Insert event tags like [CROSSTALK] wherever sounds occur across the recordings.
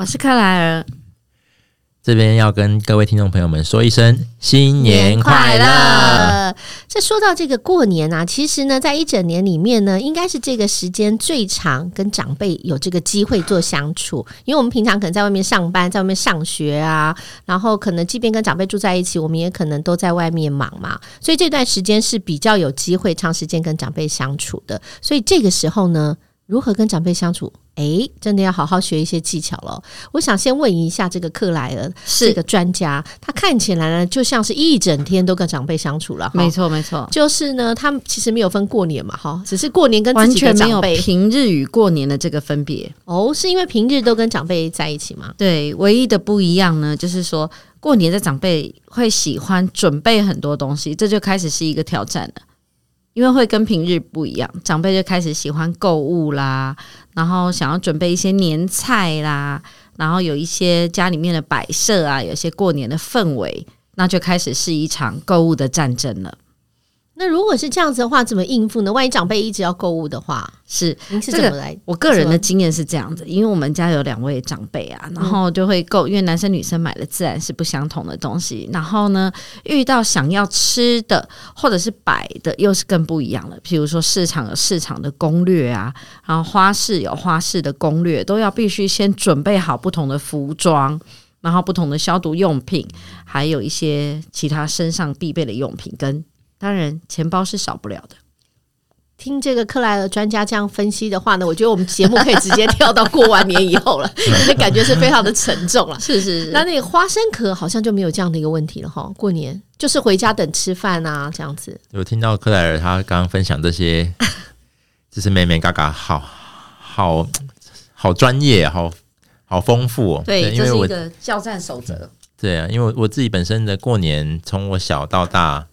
我是克莱尔。这边要跟各位听众朋友们说一声新年快乐！这说到这个过年啊，其实呢，在一整年里面呢，应该是这个时间最长跟长辈有这个机会做相处，因为我们平常可能在外面上班，在外面上学啊，然后可能即便跟长辈住在一起，我们也可能都在外面忙嘛，所以这段时间是比较有机会长时间跟长辈相处的。所以这个时候呢，如何跟长辈相处？哎，真的要好好学一些技巧了。我想先问一下这个克莱尔，是这个专家，他看起来呢就像是一整天都跟长辈相处了。没错，没错，就是呢，他们其实没有分过年嘛，哈，只是过年跟自己的长辈完全没有平日与过年的这个分别。哦，是因为平日都跟长辈在一起吗？对，唯一的不一样呢，就是说过年的长辈会喜欢准备很多东西，这就开始是一个挑战了。因为会跟平日不一样，长辈就开始喜欢购物啦，然后想要准备一些年菜啦，然后有一些家里面的摆设啊，有些过年的氛围，那就开始是一场购物的战争了。那如果是这样子的话，怎么应付呢？万一长辈一直要购物的话，是您是怎么来？我个人的经验是这样子，因为我们家有两位长辈啊，然后就会购，因为男生女生买的自然是不相同的东西。然后呢，遇到想要吃的或者是摆的，又是更不一样了。譬如说市场有市场的攻略啊，然后花市有花市的攻略，都要必须先准备好不同的服装，然后不同的消毒用品，还有一些其他身上必备的用品跟。当然，钱包是少不了的。听这个克莱尔专家这样分析的话呢，我觉得我们节目可以直接跳到过完年以后了，[LAUGHS] 这感觉是非常的沉重了。是是是，那那个花生壳好像就没有这样的一个问题了哈。过年就是回家等吃饭啊，这样子。有听到克莱尔他刚刚分享这些，就是妹妹嘎嘎，好好好专业，好好丰富哦。对，这是一个教战守则。对啊，因为我我自己本身的过年，从我小到大。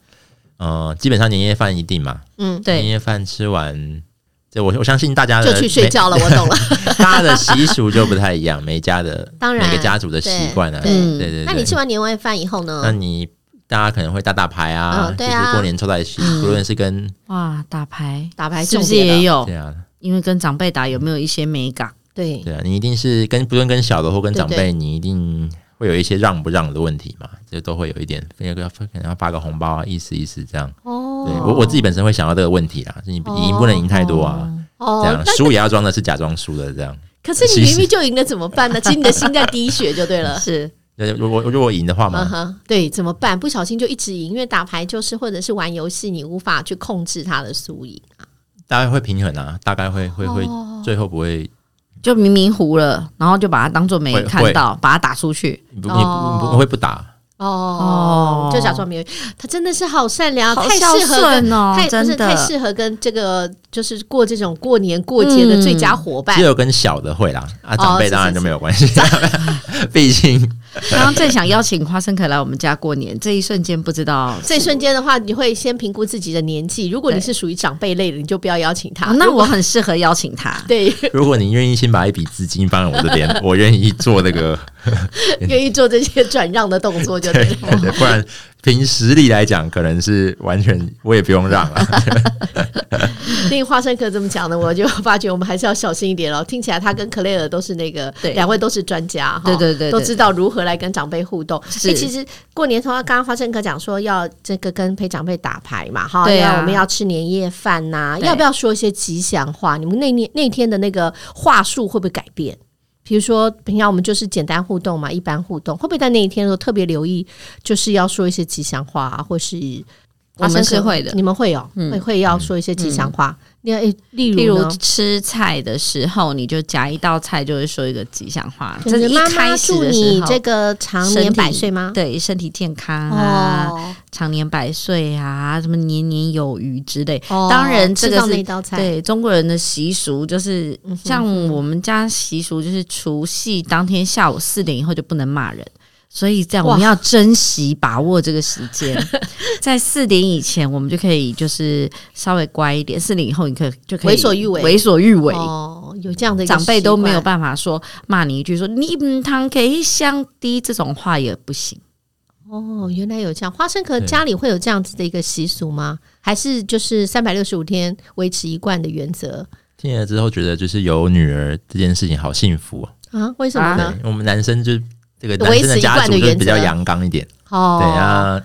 呃，基本上年夜饭一定嘛，嗯，对，年夜饭吃完，这我我相信大家的就去睡觉了，我懂了。[LAUGHS] 大家的习俗就不太一样，每家的 [LAUGHS] 当然每个家族的习惯啊，对对对，那你吃完年夜饭以后呢？那你大家可能会打打牌啊，对啊，就是过年凑在一起，无论是跟哇打牌，打牌是不是也有？对啊，因为跟长辈打有没有一些美感？对对啊，你一定是跟不论跟小的或跟长辈，你一定。会有一些让不让的问题嘛？这都会有一点，要要可能要发个红包啊，意思意思这样。哦，对我我自己本身会想到这个问题啦，你赢不能赢太多啊，哦、这样输也要装的是假装输的这样。可是你明明就赢了怎么办呢？[LAUGHS] 其实你的心在滴血就对了。[LAUGHS] 是，那如果如果赢的话嘛、嗯，对，怎么办？不小心就一直赢，因为打牌就是或者是玩游戏，你无法去控制它的输赢啊。大概会平衡啊，大概会会会，最后不会。就明明糊了，然后就把它当做没看到，把它打出去。你不，你不会不打哦，就假装没有。他真的是好善良，好太适合哦，太真是太适合跟这个就是过这种过年过节的最佳伙伴。只有跟小的会啦，啊，长辈当然就没有关系，毕竟。刚刚正想邀请花生壳来我们家过年，这一瞬间不知道，这一瞬间的话，你会先评估自己的年纪。如果你是属于长辈类的，你就不要邀请他。那我很适合邀请他。[LAUGHS] 对，如果你愿意先把一笔资金放在我这边，[LAUGHS] 我愿意做那个，愿意做这些转让的动作就对了，对对对，不然。凭实力来讲，可能是完全我也不用让了。听 [LAUGHS] 花生壳这么讲的，我就发觉我们还是要小心一点了。听起来他跟克雷尔都是那个两位都是专家哈，对对对，都知道如何来跟长辈互动。哎，其实过年的话，刚刚花生壳讲说要这个跟陪长辈打牌嘛，哈，对啊，我们要吃年夜饭呐，要不要说一些吉祥话？你们那年那天的那个话术会不会改变？比如说，平常我们就是简单互动嘛，一般互动，会不会在那一天的时候特别留意，就是要说一些吉祥话，啊，或是我们是会的，你们会有，会、嗯、会要说一些吉祥话。嗯、例例如例如吃菜的时候，你就夹一道菜，就会说一个吉祥话。这是一妈妈开始的时祝你候，这个长年百岁吗？对，身体健康啊，哦，长年百岁啊，什么年年有余之类。哦当然，这个是那道菜，对中国人的习俗，就是像我们家习俗，就是除夕当天下午四点以后就不能骂人。所以这样，我们要珍惜把握这个时间，[LAUGHS] 在四点以前，我们就可以就是稍微乖一点；四点以后，你可以就可以为所欲为为所欲为。哦，有这样的长辈都没有。办法说骂你一句说你唔通给香低这种话也不行。哦，原来有这样，花生壳家里会有这样子的一个习俗吗？还是就是三百六十五天维持一贯的原则听了之后觉得就是有女儿这件事情好幸福啊。啊？为什么呢？我们男生就这个男生的家族就比较阳刚一点。哦，对啊，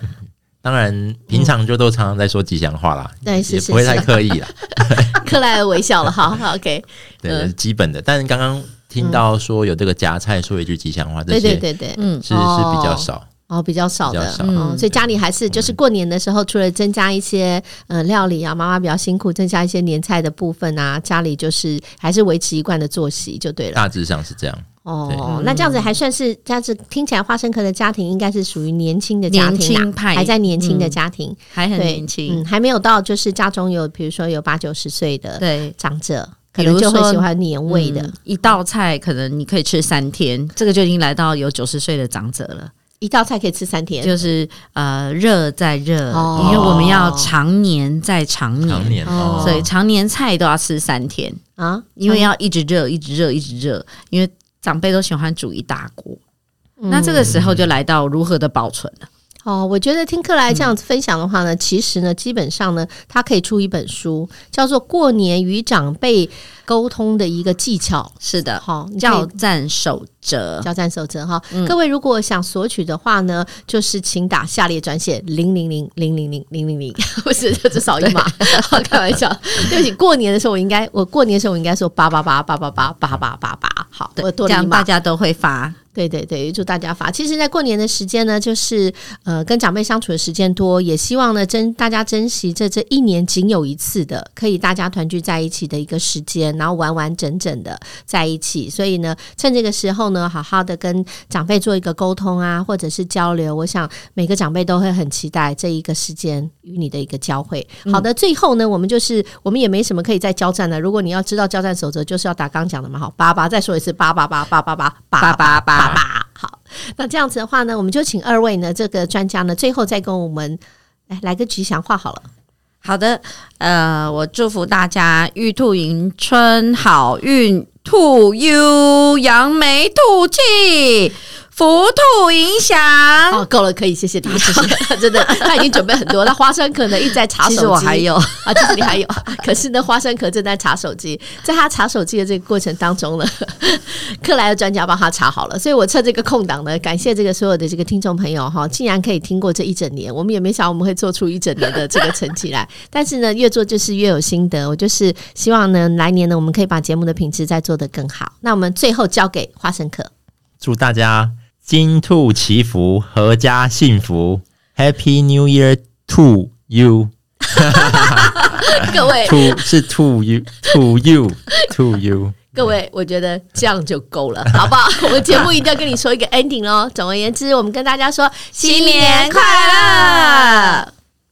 当然平常就都常常在说吉祥话啦，对也不会太刻意啦。[LAUGHS] 克莱尔微笑了，好好，[LAUGHS] OK，对，基本的。但是刚刚听到说有这个夹菜说一句吉祥话，这对些对对对，嗯，是是比较少。哦，比较少的，少嗯，所以家里还是就是过年的时候，除了增加一些呃料理啊，妈妈比较辛苦，增加一些年菜的部分啊，家里就是还是维持一贯的作息就对了。大致上是这样。哦，那这样子还算是这样子听起来，花生壳的家庭应该是属于年轻的家庭还在年轻的家庭，还很年轻。嗯，还没有到就是家中有比如说有八九十岁的对，长者，可能就会喜欢年味的。嗯一道菜可能你可以吃三天，这个就已经来到有九十岁的长者了。一道菜可以吃三天，就是呃热再热，哦因为我们要常年再常年，常年哦哦，所以常年菜都要吃三天，啊，因为要一直热，一直热，一直热，因为长辈都喜欢煮一大锅。嗯那这个时候就来到如何的保存了。哦，我觉得听克莱这样子分享的话呢，其实呢，基本上呢，他可以出一本书，叫做《过年与长辈沟通的一个技巧》。是的，好，你可以交战守则。叫战守则哈。嗯各位如果想索取的话呢，就是请打下列专线零零零零零零零零零，[LAUGHS] 不是就是扫一码。[LAUGHS] 好，[LAUGHS] 开玩笑，对不起，过年的时候我应该，我过年的时候我应该说八八八八八八八八八八。好，我多这样。大家都会发。对对对，祝大家发。其实，在过年的时间呢，就是呃跟长辈相处的时间多，也希望呢珍大家珍惜这这一年仅有一次的可以大家团聚在一起的一个时间，然后完完整整的在一起。所以呢，趁这个时候呢，好好的跟长辈做一个沟通啊，或者是交流。我想每个长辈都会很期待这一个时间与你的一个交汇。好的，最后呢，我们就是我们也没什么可以再交战了。如果你要知道交战守则，就是要打刚讲的嘛，好，八八再说一次，八八八八八八八八八。八八好，那这样子的话呢，我们就请二位呢，这个专家呢，最后再跟我们来来个吉祥话好了。好的，呃，我祝福大家玉兔迎春，好运兔悠，扬眉吐气，福兔迎祥。哦，够了，可以，谢谢你，[LAUGHS] 谢谢。[LAUGHS] 真的，他已经准备很多，那花生壳呢一直在查手机，其实我还有 [LAUGHS] 啊，其实你还有，可是呢，花生壳正在查手机，在他查手机的这个过程当中呢，克莱的专家帮他查好了，所以我趁这个空档呢，感谢这个所有的这个听众朋友哈，竟然可以听过这一整年，我们也没想我们会做出一整年的这个成绩来，但是呢，越做就是越有心得，我就是希望呢，来年呢，我们可以把节目的品质再做得更好。那我们最后交给花生壳，祝大家金兔祈福，阖家幸福，Happy New Year to you。[LAUGHS] 各位。to 是 to you to you。各位，我觉得这样就够了，好不好？[LAUGHS] 我们节目一定要跟你说一个 ending 喽。总而言之，我们跟大家说新年快乐！